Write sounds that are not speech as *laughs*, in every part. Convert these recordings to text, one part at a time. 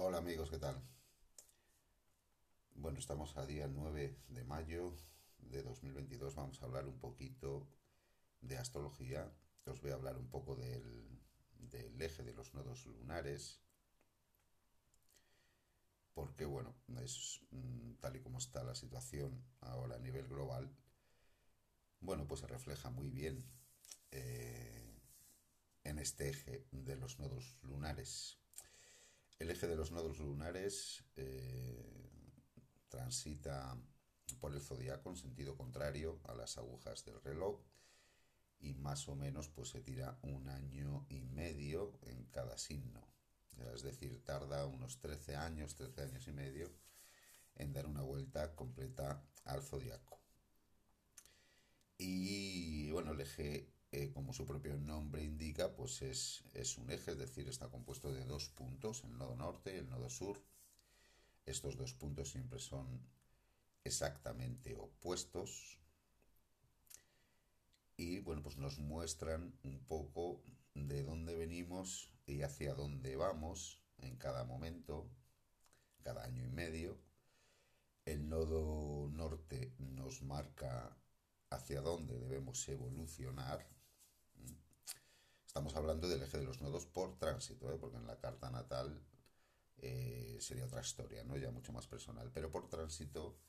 Hola amigos, ¿qué tal? Bueno, estamos a día 9 de mayo de 2022. Vamos a hablar un poquito de astrología. Os voy a hablar un poco del, eje de los nodos lunares. Porque, bueno, es mm, tal y como está la situación ahora a nivel global, bueno, pues se refleja muy bien eh, en este eje de los nodos lunares. El eje de los nodos lunares eh, transita por el zodiaco en sentido contrario a las agujas del reloj y más o menos pues se tira un año y medio en cada signo. Es decir, tarda unos 13 años, 13 años y medio en dar una vuelta completa al zodiaco. Y bueno, el eje eh, como su propio nombre indica, pues es, es, un eje, es decir, está compuesto de dos puntos, el nodo norte y el nodo sur. Estos dos puntos siempre son exactamente opuestos. Y bueno, pues nos muestran un poco de dónde venimos y hacia dónde vamos en cada momento, cada año y medio. El nodo norte nos marca hacia dónde debemos evolucionar Estamos hablando del eje de los nodos por tránsito, ¿eh? porque en la carta natal eh, sería otra historia, ¿no? ya mucho más personal. Pero por tránsito,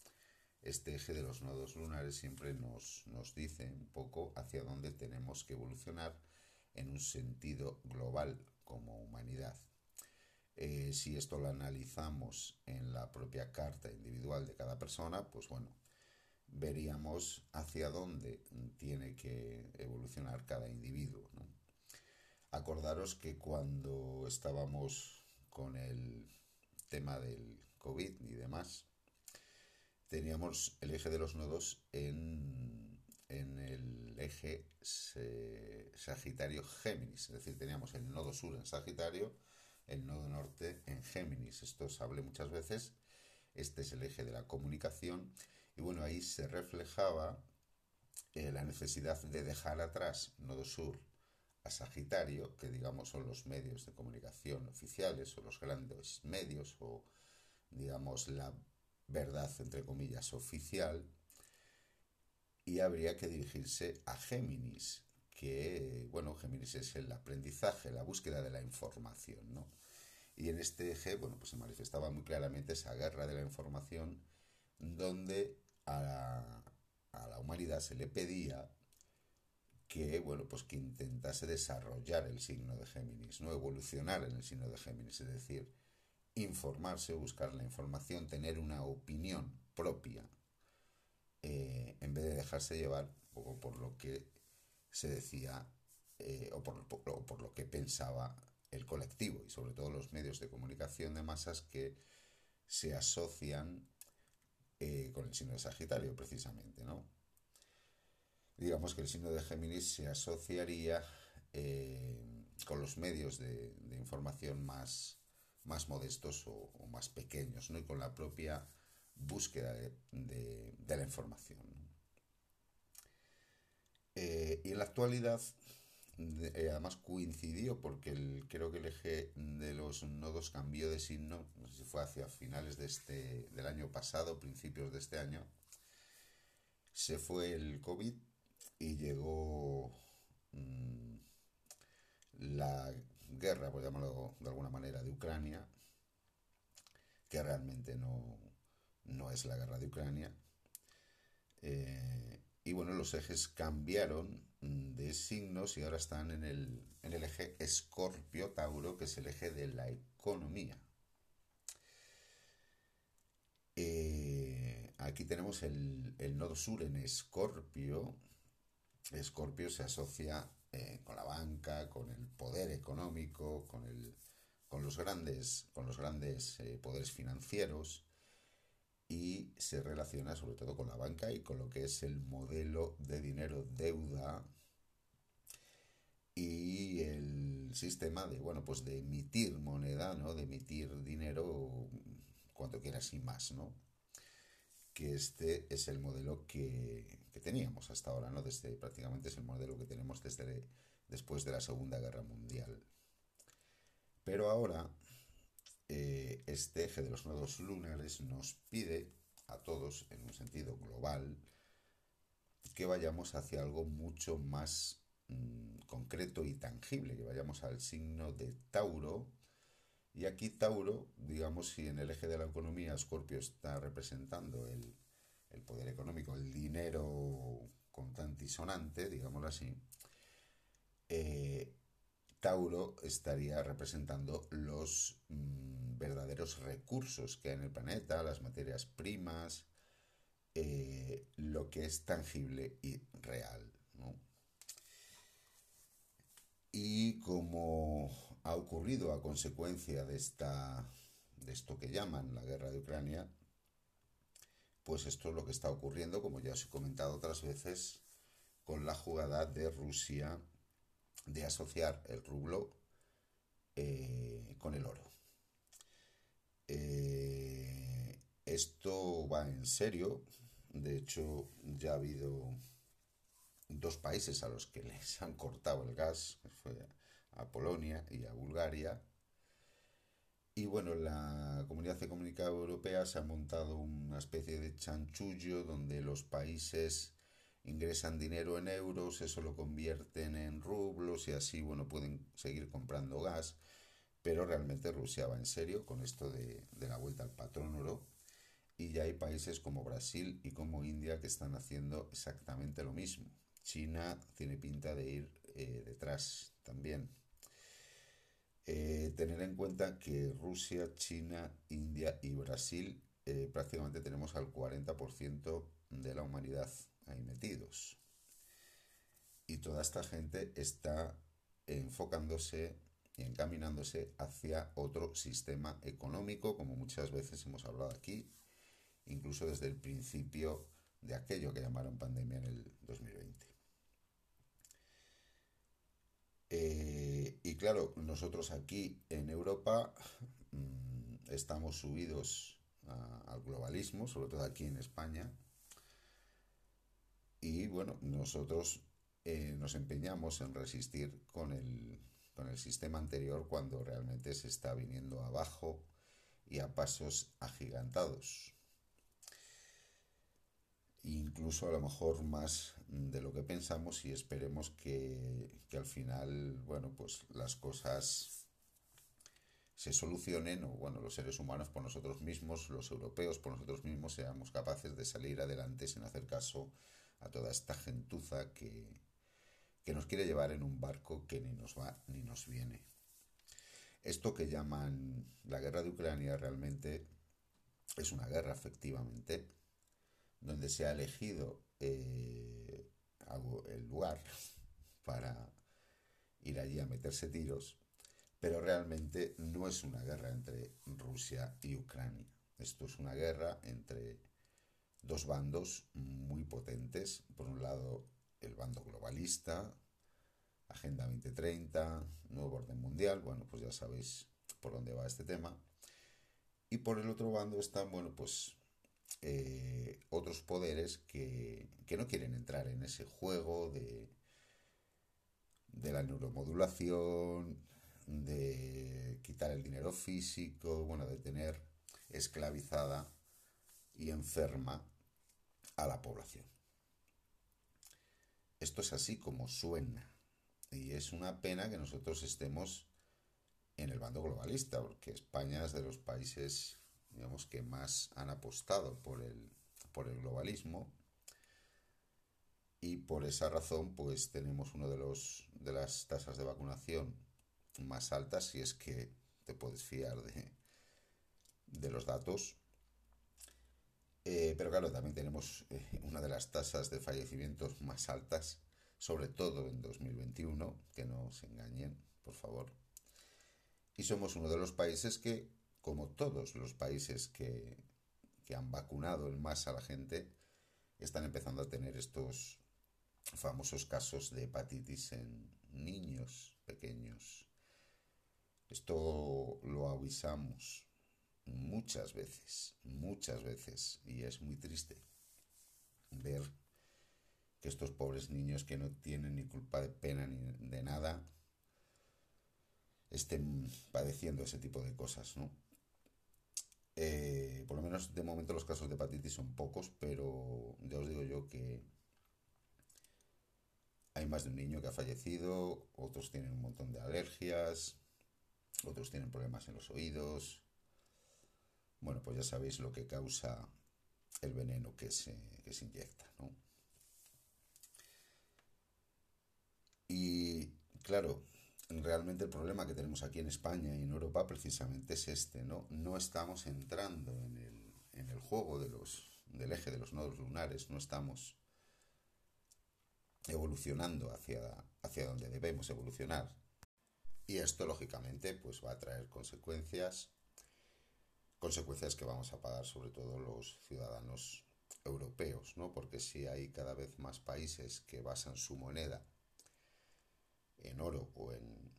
este eje de los nodos lunares siempre nos, nos dice un poco hacia dónde tenemos que evolucionar en un sentido global como humanidad. Eh, si esto lo analizamos en la propia carta individual de cada persona, pues bueno, veríamos hacia dónde tiene que evolucionar cada individuo. Acordaros que cuando estábamos con el tema del COVID y demás, teníamos el eje de los nodos en, en el eje Sagitario-Géminis, es decir, teníamos el nodo sur en Sagitario, el nodo norte en Géminis. Esto os hablé muchas veces. Este es el eje de la comunicación y bueno, ahí se reflejaba eh, la necesidad de dejar atrás Nodo Sur a Sagitario, que digamos son los medios de comunicación oficiales o los grandes medios o digamos la verdad entre comillas oficial, y habría que dirigirse a Géminis, que bueno, Géminis es el aprendizaje, la búsqueda de la información, ¿no? Y en este eje, bueno, pues se manifestaba muy claramente esa guerra de la información donde a la, humanidad se le pedía que, bueno, pues que intentase desarrollar el signo de Géminis, no evolucionar en el signo de Géminis, es decir, informarse, buscar la información, tener una opinión propia, eh, en vez de dejarse llevar por lo que se decía eh, o, por, por lo que pensaba el colectivo y sobre todo los medios de comunicación de masas que se asocian eh, con el signo de Sagitario, precisamente, ¿no? Digamos que el signo de Géminis se asociaría eh, con los medios de, información más, más modestos o, más pequeños, ¿no? Y con la propia búsqueda de, la información. Eh, y en la actualidad eh, además coincidió porque el, creo que el eje de los nodos cambió de signo, no sé si fue hacia finales de este, del año pasado, principios de este año. Se fue el COVID y llegó mm, la guerra, por llamarlo de alguna manera, de Ucrania, que realmente no, no es la guerra de Ucrania. Eh, y bueno, los ejes cambiaron de signos y ahora están en el, en el eje Escorpio-Tauro, que es el eje de la economía. Eh, aquí tenemos el, nodo sur en Escorpio. Escorpio se asocia eh, con la banca, con el poder económico, con, el, con los grandes, con los grandes eh, poderes financieros y se relaciona sobre todo con la banca y con lo que es el modelo de dinero deuda y el sistema de bueno pues de emitir moneda no de emitir dinero cuanto quieras y más no que este es el modelo que, que teníamos hasta ahora no desde prácticamente es el modelo que tenemos desde después de la segunda guerra mundial pero ahora eh, este eje de los nodos lunares nos pide a todos, en un sentido global, que vayamos hacia algo mucho más mm, concreto y tangible, que vayamos al signo de Tauro. Y aquí Tauro, digamos, si en el eje de la economía Scorpio está representando el, el poder económico, el dinero contante y sonante, digámoslo así, eh, Tauro estaría representando los mm, verdaderos recursos que hay en el planeta, las materias primas, eh, lo que es tangible y real. Y como ha ocurrido a consecuencia de, esta, de esto que llaman la guerra de Ucrania, pues esto es lo que está ocurriendo, como ya os he comentado otras veces, con la jugada de Rusia de asociar el rublo eh, con el oro. Eh, esto va en serio, de hecho ya ha habido dos países a los que les han cortado el gas, fue a Polonia y a Bulgaria. Y bueno, la Comunidad Económica Europea se ha montado una especie de chanchullo donde los países ingresan dinero en euros, eso lo convierten en rublos y así, bueno, pueden seguir comprando gas, pero realmente Rusia va en serio con esto de, la vuelta al patrón oro y ya hay países como Brasil y como India que están haciendo exactamente lo mismo. China tiene pinta de ir eh, detrás también. Eh, tener en cuenta que Rusia, China, India y Brasil eh, prácticamente tenemos al 40% de la humanidad ahí metidos. Y toda esta gente está enfocándose y encaminándose hacia otro sistema económico, como muchas veces hemos hablado aquí, incluso desde el principio de aquello que llamaron pandemia en el 2020. Eh, y claro, nosotros aquí en Europa mm, estamos subidos al globalismo, sobre todo aquí en España, y bueno, nosotros eh, nos empeñamos en resistir con el, con el sistema anterior cuando realmente se está viniendo abajo y a pasos agigantados. Incluso a lo mejor más de lo que pensamos y esperemos que, que al final, bueno, pues las cosas se solucionen o bueno, los seres humanos por nosotros mismos, los europeos por nosotros mismos seamos capaces de salir adelante sin hacer caso a toda esta gentuza que, que nos quiere llevar en un barco que ni nos va ni nos viene. Esto que llaman la guerra de Ucrania realmente es una guerra, efectivamente, donde se ha elegido eh, el lugar *laughs* para ir allí a meterse tiros, pero realmente no es una guerra entre Rusia y Ucrania. Esto es una guerra entre dos bandos muy potentes. Por un lado, el bando globalista, Agenda 2030, Nuevo Orden Mundial, bueno, pues ya sabéis por dónde va este tema. Y por el otro bando están, bueno, pues eh, otros poderes que, que, no quieren entrar en ese juego de, de la neuromodulación, de quitar el dinero físico, bueno, de tener esclavizada y enferma a la población. Esto es así como suena. Y es una pena que nosotros estemos en el bando globalista, porque España es de los países, digamos, que más han apostado por el, por el globalismo. Y por esa razón, pues tenemos una de, de las tasas de vacunación más altas, si es que te puedes fiar de, de los datos eh, pero claro, también tenemos eh, una de las tasas de fallecimientos más altas, sobre todo en 2021, que no se engañen, por favor. Y somos uno de los países que, como todos los países que, que han vacunado en masa a la gente, están empezando a tener estos famosos casos de hepatitis en niños pequeños. Esto lo avisamos muchas veces, muchas veces, y es muy triste ver que estos pobres niños que no tienen ni culpa de pena ni de nada estén padeciendo ese tipo de cosas, ¿no? Eh, por lo menos de momento los casos de hepatitis son pocos, pero ya os digo yo que hay más de un niño que ha fallecido, otros tienen un montón de alergias, otros tienen problemas en los oídos. Bueno, pues ya sabéis lo que causa el veneno que se, que se inyecta, ¿no? Y claro, realmente el problema que tenemos aquí en España y en Europa precisamente es este, ¿no? No estamos entrando en el, en el juego de los, del eje de los nodos lunares, no estamos evolucionando hacia, hacia donde debemos evolucionar. Y esto, lógicamente, pues va a traer consecuencias, consecuencias que vamos a pagar sobre todo los ciudadanos europeos, ¿no? Porque si hay cada vez más países que basan su moneda en oro o en,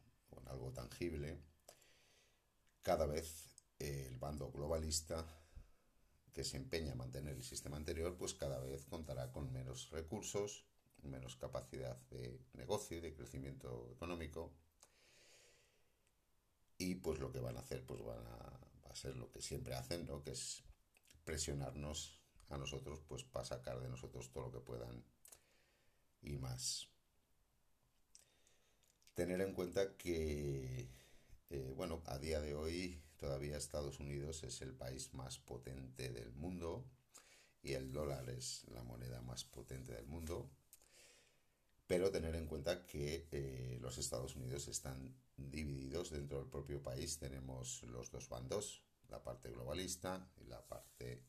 algo tangible, cada vez el bando globalista que se empeña a mantener el sistema anterior, pues cada vez contará con menos recursos, menos capacidad de negocio y de crecimiento económico. Y pues lo que van a hacer, pues van a, va a ser lo que siempre hacen, ¿no? Que es presionarnos a nosotros, pues para sacar de nosotros todo lo que puedan y más tener en cuenta que, eh, bueno, a día de hoy todavía Estados Unidos es el país más potente del mundo y el dólar es la moneda más potente del mundo. Pero tener en cuenta que eh, los Estados Unidos están divididos dentro del propio país. Tenemos los dos bandos, la parte globalista y la parte,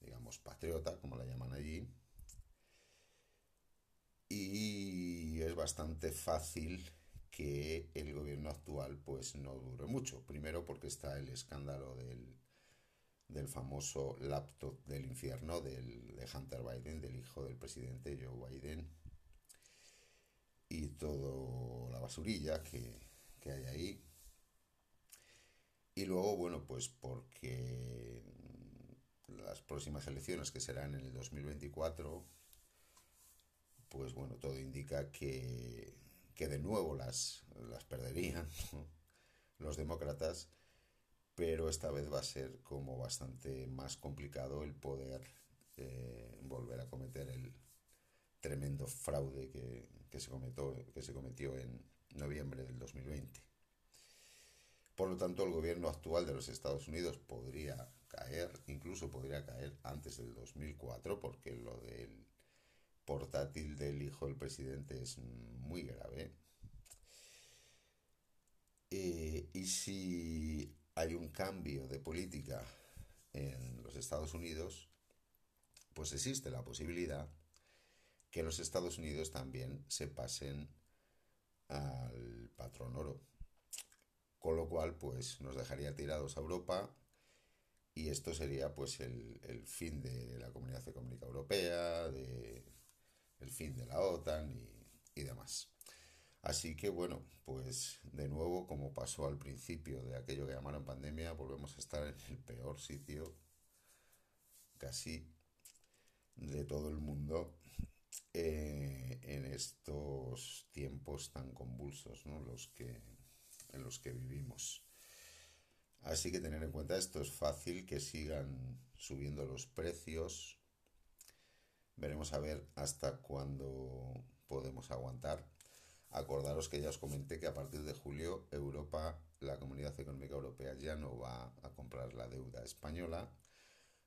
digamos, patriota, como la llaman allí y es bastante fácil que el gobierno actual pues no dure mucho. Primero porque está el escándalo del, del famoso laptop del infierno del, de Hunter Biden, del hijo del presidente Joe Biden, y toda la basurilla que, que hay ahí. Y luego, bueno, pues porque las próximas elecciones que serán en el 2024 pues bueno, todo indica que, de nuevo las, las perderían los demócratas, pero esta vez va a ser como bastante más complicado el poder eh, volver a cometer el tremendo fraude que, se cometió, que se cometió en noviembre del 2020. Por lo tanto, el gobierno actual de los Estados Unidos podría caer, incluso podría caer antes del 2004, porque lo del portátil del hijo del presidente es muy grave. Eh, y si hay un cambio de política en los Estados Unidos, pues existe la posibilidad que los Estados Unidos también se pasen al patrón oro. Con lo cual, pues nos dejaría tirados a Europa y esto sería pues el, el fin de la Comunidad Económica Europea, de el fin de la OTAN y, demás. Así que bueno, pues de nuevo, como pasó al principio de aquello que llamaron pandemia, volvemos a estar en el peor sitio casi de todo el mundo eh, en estos tiempos tan convulsos ¿no? los que, en los que vivimos. Así que tener en cuenta esto es fácil que sigan subiendo los precios Veremos a ver hasta cuándo podemos aguantar. Acordaros que ya os comenté que a partir de julio Europa, la Comunidad Económica Europea ya no va a comprar la deuda española,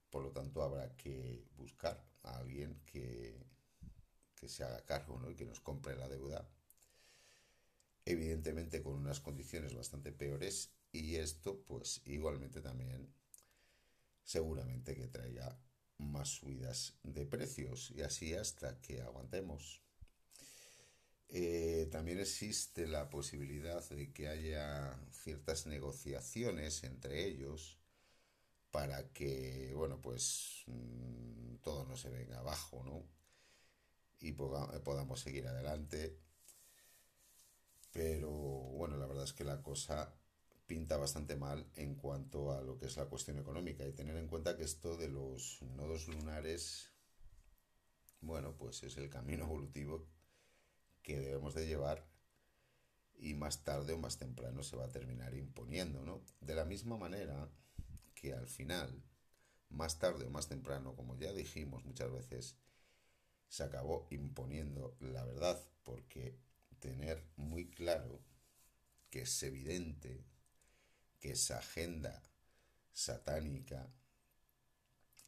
por lo tanto habrá que buscar a alguien que, que se haga cargo ¿no? y que nos compre la deuda, evidentemente con unas condiciones bastante peores y esto pues igualmente también seguramente que traiga más subidas de precios y así hasta que aguantemos. Eh, también existe la posibilidad de que haya ciertas negociaciones entre ellos para que, bueno, pues mm, todo no se venga abajo, ¿no? Y podamos seguir adelante. Pero bueno, la verdad es que la cosa pinta bastante mal en cuanto a lo que es la cuestión económica y tener en cuenta que esto de los nodos lunares, bueno, pues es el camino evolutivo que debemos de llevar y más tarde o más temprano se va a terminar imponiendo, ¿no? De la misma manera que al final, más tarde o más temprano, como ya dijimos muchas veces, se acabó imponiendo la verdad, porque tener muy claro que es evidente que esa agenda satánica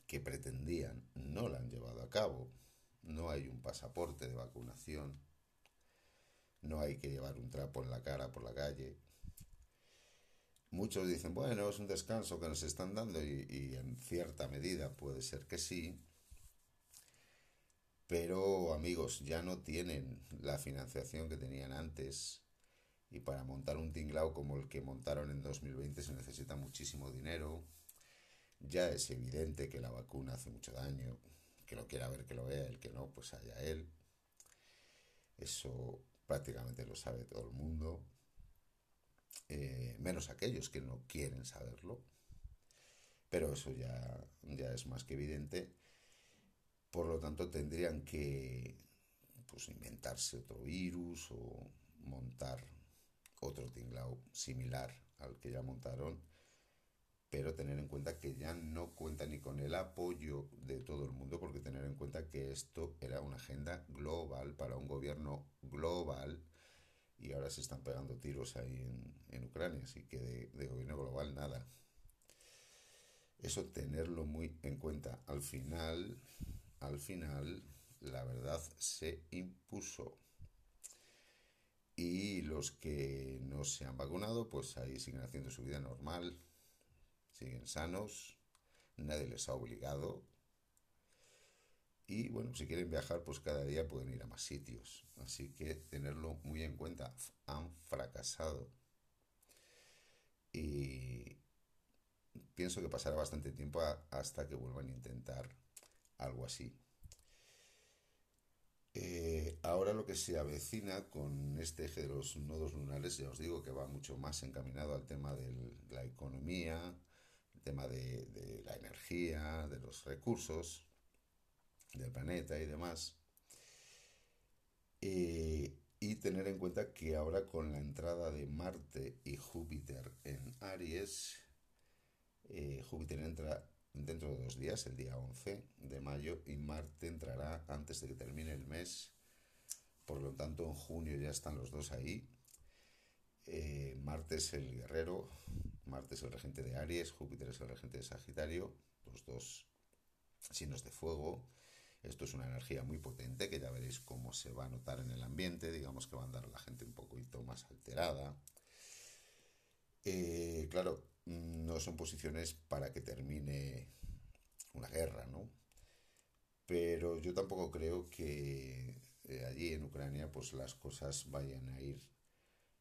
que pretendían no la han llevado a cabo. No hay un pasaporte de vacunación, no hay que llevar un trapo en la cara por la calle. Muchos dicen, bueno, es un descanso que nos están dando y, y en cierta medida puede ser que sí, pero amigos, ya no tienen la financiación que tenían antes y para montar un tinglao como el que montaron en 2020 se necesita muchísimo dinero. Ya es evidente que la vacuna hace mucho daño, que lo quiera ver que lo vea, el que no, pues allá él. Eso prácticamente lo sabe todo el mundo, eh, menos aquellos que no quieren saberlo. Pero eso ya, ya es más que evidente. Por lo tanto, tendrían que pues, inventarse otro virus o montar otro tinglao similar al que ya montaron, pero tener en cuenta que ya no cuenta ni con el apoyo de todo el mundo, porque tener en cuenta que esto era una agenda global para un gobierno global y ahora se están pegando tiros ahí en, en Ucrania, así que de, de gobierno global nada. Eso tenerlo muy en cuenta. Al final, al final, la verdad se impuso y los que no se han vacunado, pues ahí siguen haciendo su vida normal, siguen sanos, nadie les ha obligado. Y bueno, si quieren viajar, pues cada día pueden ir a más sitios. Así que tenerlo muy en cuenta. Han fracasado. Y pienso que pasará bastante tiempo hasta que vuelvan a intentar algo así. Ahora lo que se avecina con este eje de los nodos lunares, ya os digo que va mucho más encaminado al tema de la economía, el tema de, de, la energía, de los recursos del planeta y demás. Eh, y tener en cuenta que ahora con la entrada de Marte y Júpiter en Aries, eh, Júpiter entra dentro de dos días, el día 11 de mayo, y Marte entrará antes de que termine el mes. Por lo tanto, en junio ya están los dos ahí. Eh, Marte es el guerrero, Marte es el regente de Aries, Júpiter es el regente de Sagitario, los dos signos de fuego. Esto es una energía muy potente que ya veréis cómo se va a notar en el ambiente, digamos que va a andar la gente un poquito más alterada. Eh, claro, no son posiciones para que termine una guerra, ¿no? Pero yo tampoco creo que eh, allí en Ucrania pues las cosas vayan a ir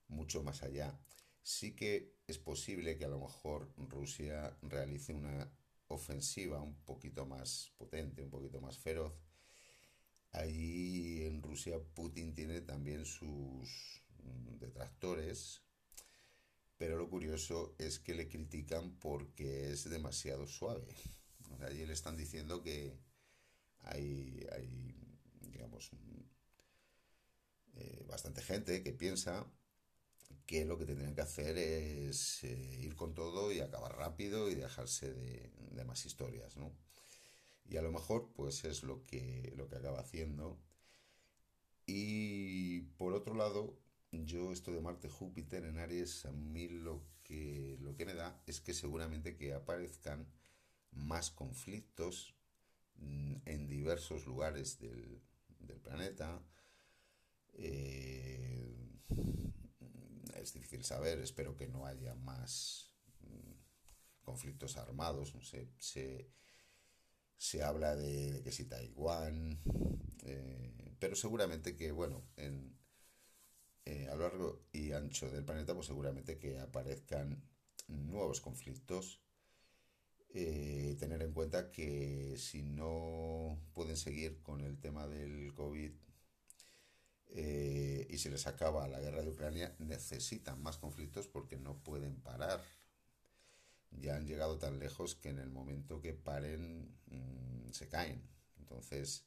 mucho más allá. Sí que es posible que a lo mejor Rusia realice una ofensiva un poquito más potente, un poquito más feroz. Allí en Rusia Putin tiene también sus detractores, pero lo curioso es que le critican porque es demasiado suave. Allí le están diciendo que hay, hay digamos, eh, bastante gente que piensa que lo que tendrían que hacer es eh, ir con todo y acabar rápido y dejarse de, más historias, ¿no? Y a lo mejor, pues es lo que, lo que acaba haciendo. Y por otro lado, yo esto de Marte Júpiter en Aries a mí lo que lo que me da es que seguramente que aparezcan más conflictos mm, en diversos lugares del planeta eh, es difícil saber espero que no haya más mm, conflictos armados sé, se, se habla de, que si Taiwán eh, pero seguramente que bueno en eh, a lo largo y ancho del planeta, pues seguramente que aparezcan nuevos conflictos. Tener en cuenta que si no pueden seguir con el tema del COVID eh, y se les acaba la guerra de Ucrania, necesitan más conflictos porque no pueden parar. Ya han llegado tan lejos que en el momento que paren mmm, se caen. Entonces,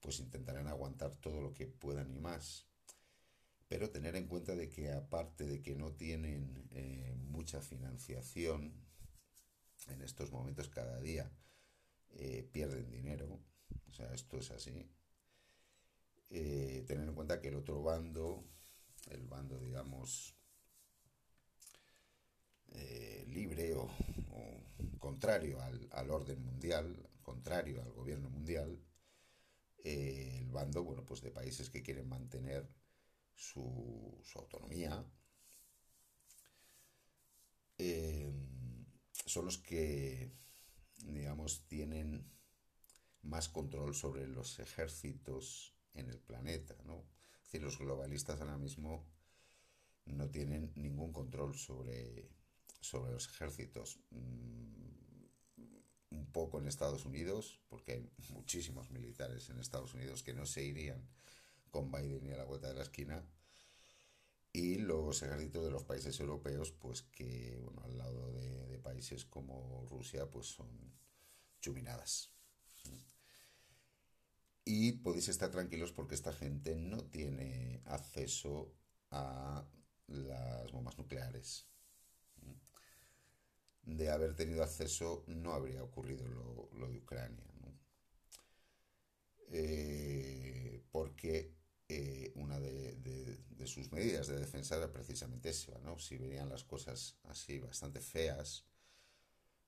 pues intentarán aguantar todo lo que puedan y más pero tener en cuenta de que aparte de que no tienen eh, mucha financiación, en estos momentos cada día eh, pierden dinero, o sea, esto es así. Eh, tener en cuenta que el otro bando, el bando, digamos, eh, libre o, contrario al, orden mundial, contrario al gobierno mundial, el bando, bueno, pues de países que quieren mantener su, su autonomía, son los que digamos, tienen más control sobre los ejércitos en el planeta, ¿no? Es los globalistas ahora mismo no tienen ningún control sobre, sobre los ejércitos. Mm, un poco en Estados Unidos, porque hay muchísimos militares en Estados Unidos que no se irían con Biden ni a la vuelta de la esquina. Y los ejércitos de los países europeos, pues que, bueno, al lado de, de países como Rusia, pues son chuminadas. Y podéis estar tranquilos porque esta gente no tiene acceso a las bombas nucleares. De haber tenido acceso no habría ocurrido lo, de Ucrania. Eh, porque eh, una de, sus medidas de defensa era precisamente esa. Si venían las cosas así bastante feas,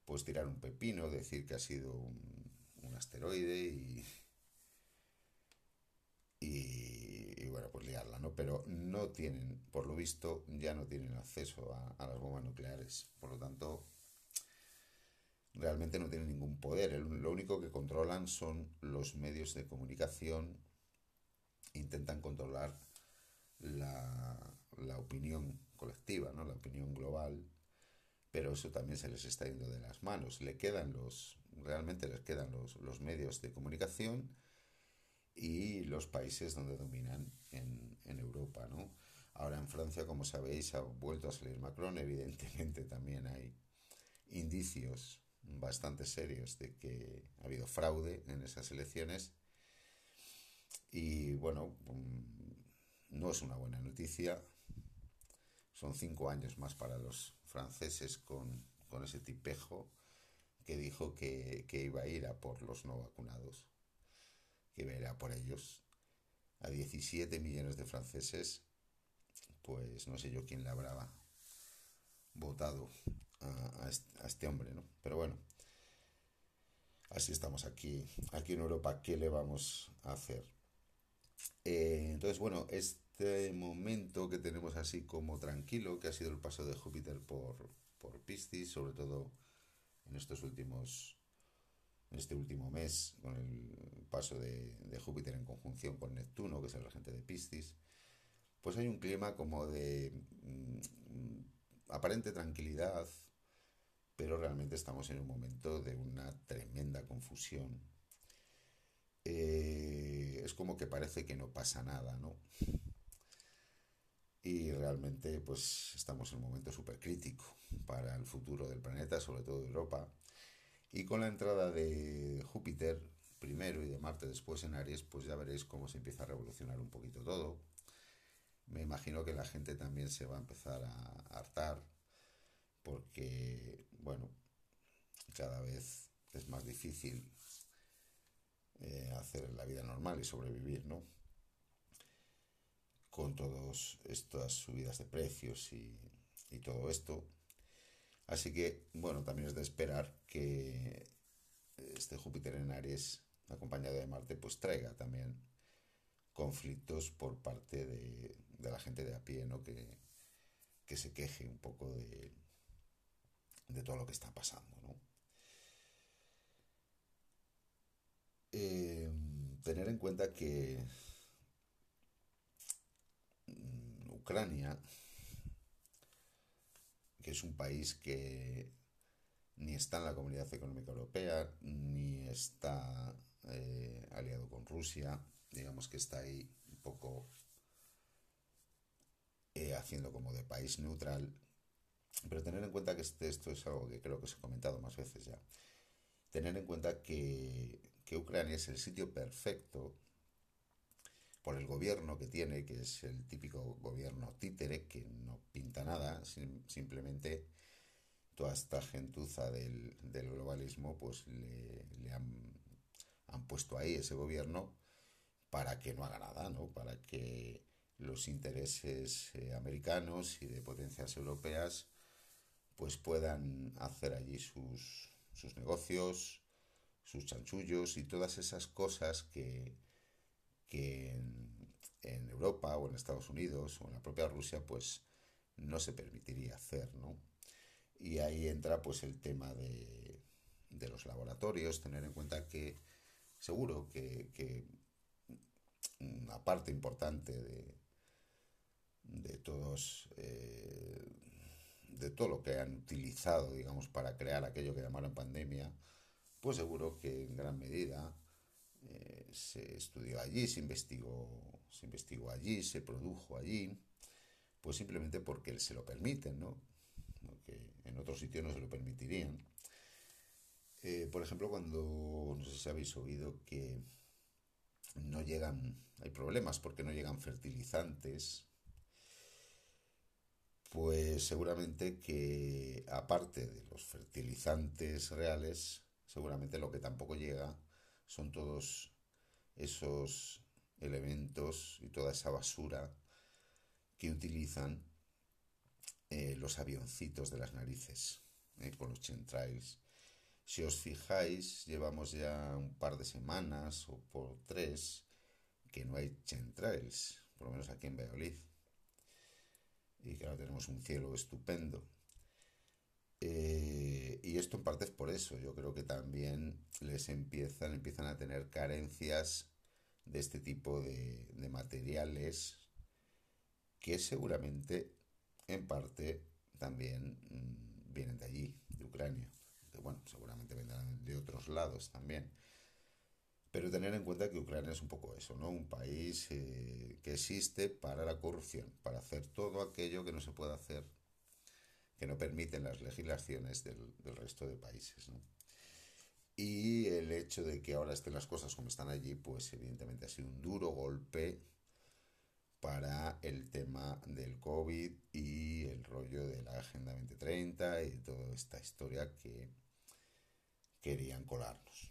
pues tirar un pepino, decir que ha sido un, asteroide y, y, bueno, pues liarla, ¿no? Pero no tienen, por lo visto, ya no tienen acceso a, las bombas nucleares. Por lo tanto, realmente no tienen ningún poder. lo único que controlan son los medios de comunicación. Intentan controlar la, la opinión colectiva, ¿no? la opinión global pero eso también se les está yendo de las manos. Le quedan los, realmente les quedan los, los medios de comunicación y los países donde dominan en, en Europa, ¿no? Ahora en Francia, como sabéis, ha vuelto a salir Macron, evidentemente también hay indicios bastante serios de que ha habido fraude en esas elecciones y bueno, mm, no es una buena noticia. Son cinco años más para los franceses con, ese tipejo que dijo que, iba a ir a por los no vacunados, que a a por ellos. A 17 millones de franceses, pues no sé yo quién le habrá votado a, este, hombre, ¿no? Pero bueno, así estamos aquí, aquí en Europa, ¿qué le vamos a hacer? Eh, entonces, bueno, es este momento que tenemos así como tranquilo, que ha sido el paso de Júpiter por, por Piscis, sobre todo en estos últimos, en este último mes, con el paso de, Júpiter en conjunción con Neptuno, que es el regente de Piscis, pues hay un clima como de mm, aparente tranquilidad, pero realmente estamos en un momento de una tremenda confusión. Eh, es como que parece que no pasa nada, ¿no? y realmente pues estamos en un momento súper crítico para el futuro del planeta, sobre todo de Europa. Y con la entrada de Júpiter primero y de Marte después en Aries, pues ya veréis cómo se empieza a revolucionar un poquito todo. Me imagino que la gente también se va a empezar a hartar porque, bueno, cada vez es más difícil eh, hacer la vida normal y sobrevivir, ¿no? con todas estas subidas de precios y, todo esto. Así que, bueno, también es de esperar que este Júpiter en Aries, acompañado de Marte, pues traiga también conflictos por parte de, la gente de a pie, ¿no? Que, se queje un poco de, de todo lo que está pasando, ¿no? Eh, tener en cuenta que Ucrania, que es un país que ni está en la Comunidad Económica Europea, ni está eh, aliado con Rusia, digamos que está ahí un poco eh, haciendo como de país neutral, pero tener en cuenta que este, esto es algo que creo que os he comentado más veces ya, tener en cuenta que, que Ucrania es el sitio perfecto por el gobierno que tiene, que es el típico gobierno títere, que no pinta nada, simplemente toda esta gentuza del, globalismo, pues le, han, puesto ahí ese gobierno para que no haga nada, ¿no? Para que los intereses eh, americanos y de potencias europeas pues puedan hacer allí sus negocios, sus chanchullos y todas esas cosas que, que en, Europa o en Estados Unidos o en la propia Rusia pues no se permitiría hacer, ¿no? Y ahí entra pues el tema de, de los laboratorios, tener en cuenta que seguro que, que una parte importante de, de todos eh, de todo lo que han utilizado digamos para crear aquello que llamaron pandemia pues seguro que en gran medida eh, se estudió allí se investigó se investigó allí se produjo allí pues simplemente porque se lo permiten no en otros sitios no se lo permitirían. Eh, por ejemplo cuando no sé si habéis oído que no llegan hay problemas porque no llegan fertilizantes pues seguramente que aparte de los fertilizantes reales, seguramente lo que tampoco llega son todos esos elementos y toda esa basura que utilizan eh, los avioncitos de las narices eh, con los chentrails. Si os fijáis, llevamos ya un par de semanas o por tres que no hay chentrails, por lo menos aquí en Valladolid y que ahora tenemos un cielo estupendo. Eh, y esto en parte es por eso, yo creo que también les empiezan, empiezan a tener carencias de este tipo de, de materiales que seguramente en parte también mm, vienen de allí, de Ucrania, bueno, seguramente vendrán de otros lados también. Pero tener en cuenta que Ucrania es un poco eso, ¿no? Un país eh, que existe para la corrupción, para hacer todo aquello que no se puede hacer, que no permiten las legislaciones del, resto de países, ¿no? Y el hecho de que ahora estén las cosas como están allí, pues evidentemente ha sido un duro golpe para el tema del COVID y el rollo de la Agenda 2030 y toda esta historia que querían colarnos.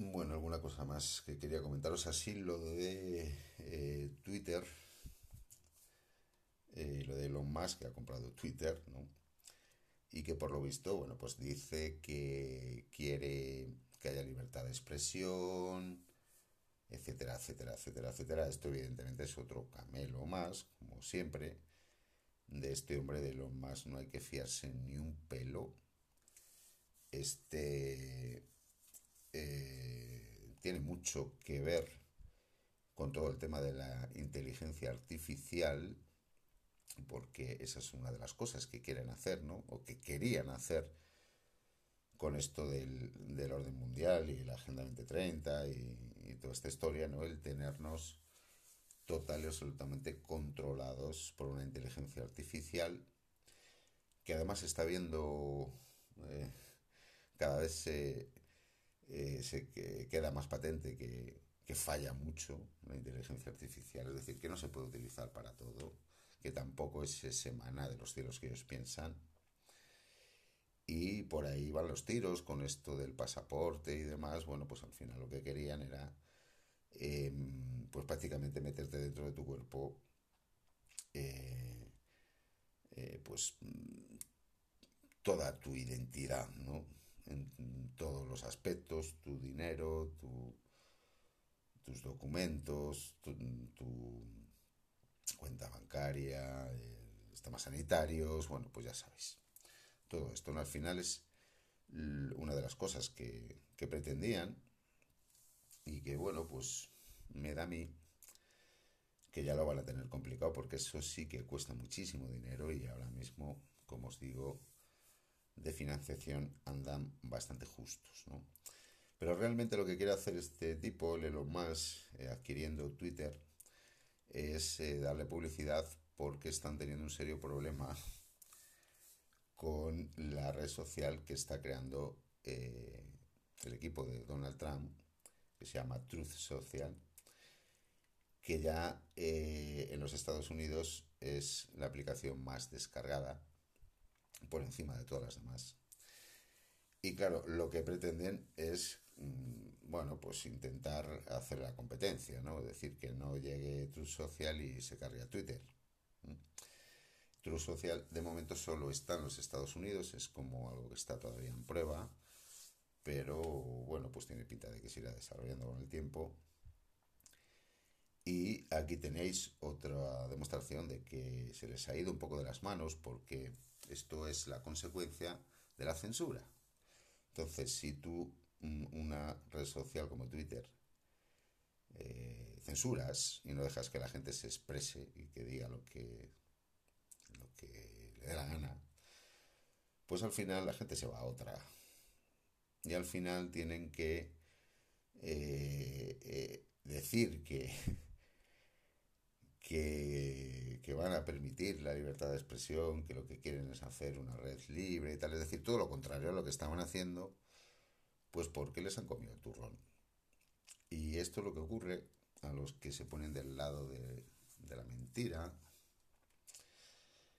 Bueno, alguna cosa más que quería comentaros. Así lo de eh, Twitter, eh, lo de Elon Musk que ha comprado Twitter, ¿no? Y que por lo visto, bueno, pues dice que quiere que haya libertad de expresión, etcétera, etcétera, etcétera, etcétera. Esto evidentemente es otro camelo más, como siempre, de este hombre de Elon Musk. No hay que fiarse ni un pelo. Este tiene mucho que ver con todo el tema de la inteligencia artificial, porque esa es una de las cosas que quieren hacer, ¿no? O que querían hacer con esto del, orden mundial y la Agenda 2030 y, y, toda esta historia, ¿no? El tenernos total y absolutamente controlados por una inteligencia artificial que además está viendo eh, cada vez se, eh, se queda más patente que, que falla mucho la inteligencia artificial, es decir, que no se puede utilizar para todo, que tampoco es semana de los cielos que ellos piensan. Y por ahí van los tiros con esto del pasaporte y demás. Bueno, pues al final lo que querían era, em, pues prácticamente meterte dentro de tu cuerpo, eh, eh, pues toda tu identidad, ¿no? En todos los aspectos, tu dinero, tus documentos, tu, cuenta bancaria, sistemas sanitarios, bueno, pues ya sabéis. Todo esto al final es una de las cosas que, que pretendían y que bueno, pues me da a mí que ya lo van a tener complicado porque eso sí que cuesta muchísimo dinero y ahora mismo, como os digo, de financiación andan bastante justos, ¿no? Pero realmente lo que quiere hacer este tipo, el Elon eh, adquiriendo Twitter, es eh, darle publicidad porque están teniendo un serio problema *laughs* con la red social que está creando eh, el equipo de Donald Trump, que se llama Truth Social, que ya en los Estados Unidos es la aplicación más descargada por encima de todas las demás. Y claro, lo que pretenden es, mm, bueno, pues intentar hacer la competencia, ¿no? Es decir, que no llegue True Social y se cargue a Twitter. True Social de momento solo está en los Estados Unidos, es como algo que está todavía en prueba, pero bueno, pues tiene pinta de que se irá desarrollando con el tiempo. Y aquí tenéis otra demostración de que se les ha ido un poco de las manos porque esto es la consecuencia de la censura. Entonces, si tú mm, una red social como Twitter eh, censuras y no dejas que la gente se exprese y que diga lo que que le dé la gana, pues al final la gente se va a otra. Y al final tienen que eh, eh, decir que, que, van a permitir la libertad de expresión, que lo que quieren es hacer una red libre y tal. Es decir, todo lo contrario a lo que estaban haciendo, pues porque les han comido el turrón. Y esto es lo que ocurre a los que se ponen del lado de, de la mentira,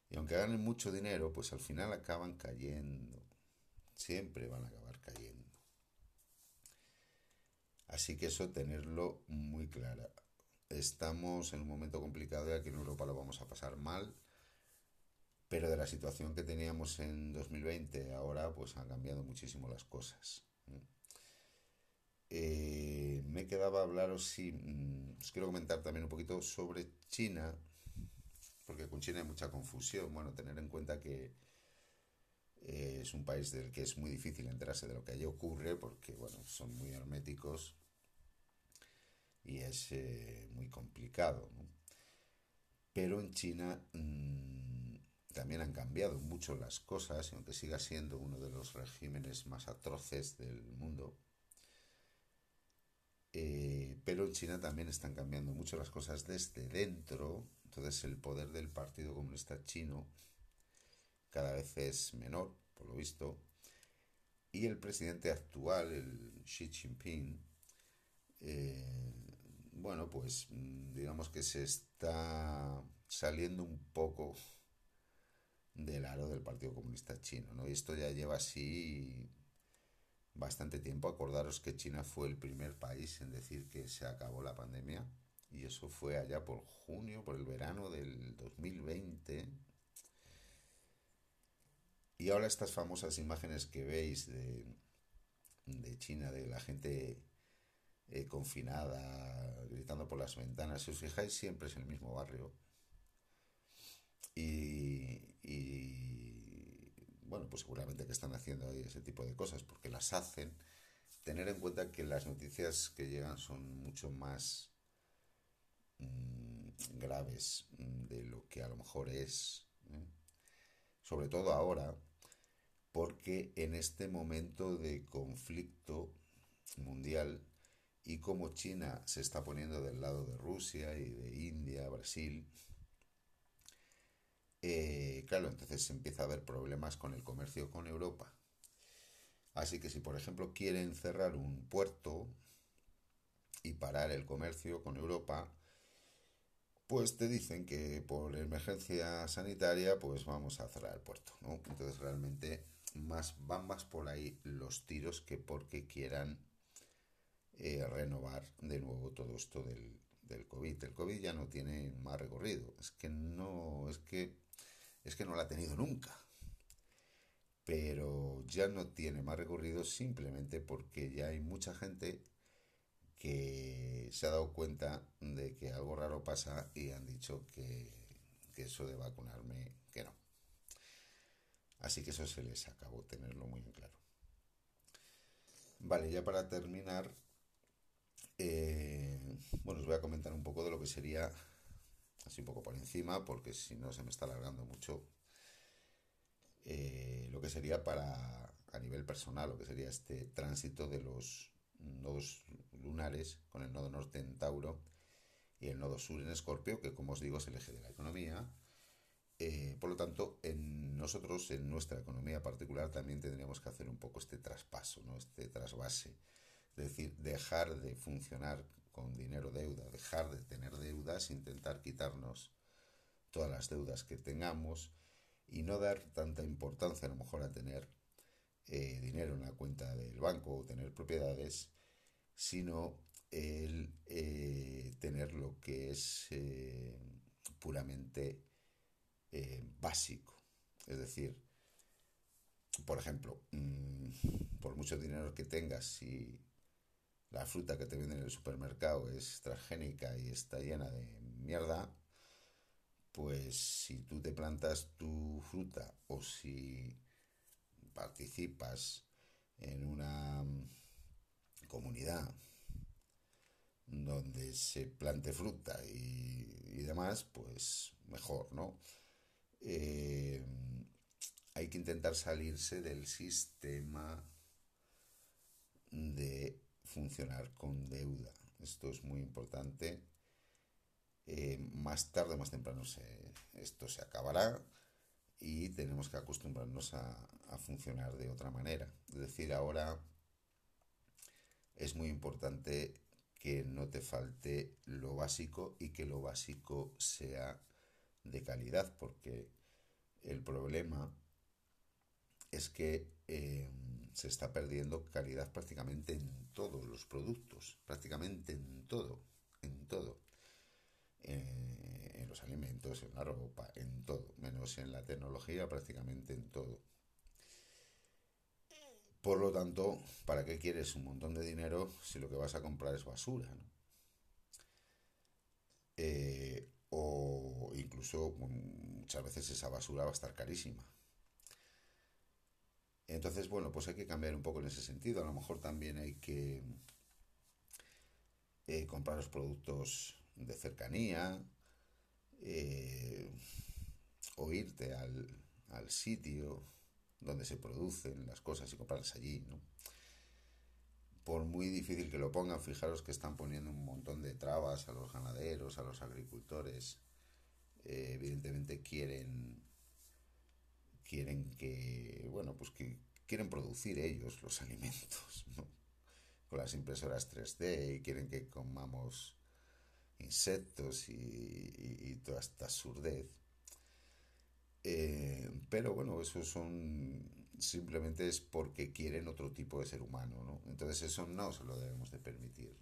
y aunque ganen mucho dinero, pues al final acaban cayendo. Siempre van a acabar cayendo. Así que eso tenerlo muy claro. Estamos en un momento complicado y aquí en Europa lo vamos a pasar mal. Pero de la situación que teníamos en 2020, ahora pues han cambiado muchísimo las cosas. Eh, me quedaba hablaros, sí, mm, os quiero comentar también un poquito sobre China, porque con China hay mucha confusión. Bueno, tener en cuenta que eh, es un país del que es muy difícil enterarse de lo que allí ocurre, porque, bueno, son muy herméticos y es eh, muy complicado. Pero en China mmm, también han cambiado mucho las cosas, y aunque siga siendo uno de los regímenes más atroces del mundo, eh, pero en China también están cambiando mucho las cosas desde dentro entonces el poder del Partido Comunista Chino cada vez es menor, por lo visto, y el presidente actual, el Xi Jinping, eh, bueno, pues mm, digamos que se está saliendo un poco del aro del Partido Comunista Chino, ¿no? Y esto ya lleva así bastante tiempo. Acordaros que China fue el primer país en decir que se acabó la pandemia y eso fue allá por junio, por el verano del 2020. Y ahora estas famosas imágenes que veis de, de China, de la gente eh, confinada, gritando por las ventanas, si os fijáis siempre es el mismo barrio. Y, bueno, pues seguramente que están haciendo ahí ese tipo de cosas porque las hacen. Tener en cuenta que las noticias que llegan son mucho más Mm, graves mm, de lo que a lo mejor es. ¿eh? Sobre todo ahora, porque en este momento de conflicto mundial y como China se está poniendo del lado de Rusia y de India, Brasil, eh, claro, entonces se empieza a haber problemas con el comercio con Europa. Así que si por ejemplo quieren cerrar un puerto y parar el comercio con Europa, pues te dicen que por emergencia sanitaria pues vamos a cerrar el puerto, ¿no? Entonces realmente más, van más por ahí los tiros que porque quieran eh, renovar de nuevo todo esto del, del COVID. El COVID ya no tiene más recorrido, es que no, es que, es que no lo ha tenido nunca. Pero ya no tiene más recorrido simplemente porque ya hay mucha gente que se ha dado cuenta de que algo raro pasa y han dicho que, eso de vacunarme, que no. Así que eso se les acabó tenerlo muy en claro. Vale, ya para terminar, eh, bueno, os voy a comentar un poco de lo que sería, así un poco por encima, porque si no se me está alargando mucho, eh, lo que sería para, a nivel personal, lo que sería este tránsito de los nodos lunares con el nodo norte en Tauro y el nodo sur en Escorpio, que como os digo es el eje de la economía. Eh, por lo tanto, en nosotros, en nuestra economía particular, también tendríamos que hacer un poco este traspaso, ¿no? este trasvase. Es decir, dejar de funcionar con dinero deuda, dejar de tener deudas, intentar quitarnos todas las deudas que tengamos y no dar tanta importancia a lo mejor a tener eh, dinero en la cuenta del banco o tener propiedades, sino el eh, tener lo que es eh, puramente básico. Es decir, por ejemplo, mm, por mucho dinero que tengas, si la fruta que te venden en el supermercado es transgénica y está llena de mierda, pues si tú te plantas tu fruta o si participas en una comunidad donde se plante fruta y, demás, pues mejor, ¿no? Eh, hay que intentar salirse del sistema de funcionar con deuda. Esto es muy importante eh, más tarde o más temprano esto se acabará y tenemos que acostumbrarnos a, funcionar de otra manera. Es decir, ahora es muy importante que no te falte lo básico y que lo básico sea de calidad, porque el problema es que eh, se está perdiendo calidad prácticamente en todos los productos, prácticamente en todo, en todo. Eh, en los alimentos, en la ropa, en todo, menos en la tecnología, prácticamente en todo. Por lo tanto, ¿para qué quieres un montón de dinero si lo que vas a comprar es basura? Eh, o incluso muchas veces esa basura va a estar carísima. Entonces, bueno, pues hay que cambiar un poco en ese sentido. A lo mejor también hay que eh, comprar los productos de cercanía, eh, o irte al, al, sitio donde se producen las cosas y comprarlas allí, ¿no? Por muy difícil que lo pongan, fijaros que están poniendo un montón de trabas a los ganaderos, a los agricultores. Eh, evidentemente quieren quieren que, bueno, pues que quieren producir ellos los *laughs* alimentos. Con las impresoras 3D y quieren que comamos insectos y, toda esta surdez. Eh, pero bueno, eso son simplemente es porque quieren otro tipo de ser humano, ¿no? Entonces eso no se lo debemos de permitir.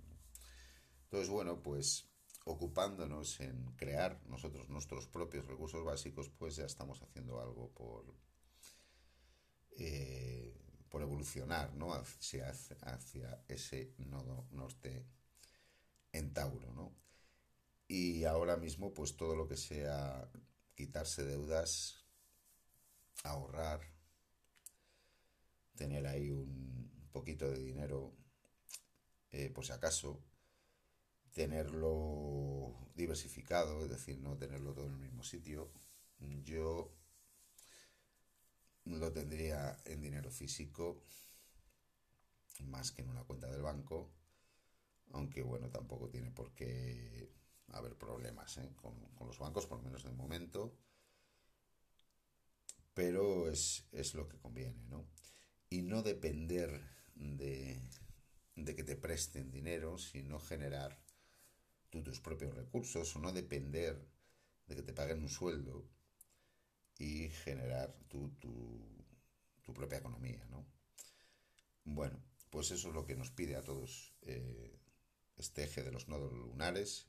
Entonces, bueno, pues ocupándonos en crear nosotros nuestros propios recursos básicos, pues ya estamos haciendo algo por, eh, por evolucionar ¿no? hacia, hacia ese nodo norte en Tauro, ¿no? Y ahora mismo, pues todo lo que sea quitarse deudas, ahorrar, tener ahí un poquito de dinero eh, por si acaso, tenerlo diversificado, es decir, no tenerlo todo en el mismo sitio. Yo lo tendría en dinero físico más que en una cuenta del banco, aunque bueno, tampoco tiene por qué haber problemas ¿eh? con, los bancos, por lo menos de momento, pero es, lo que conviene, ¿no? Y no depender de, que te presten dinero, sino generar tú tus propios recursos, o no depender de que te paguen un sueldo y generar tu, tu, propia economía, ¿no? Bueno, pues eso es lo que nos pide a todos eh, este eje de los nodos lunares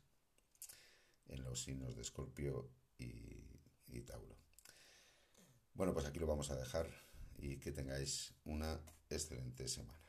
en los signos de Escorpio y, y Tauro. Bueno, pues aquí lo vamos a dejar y que tengáis una excelente semana.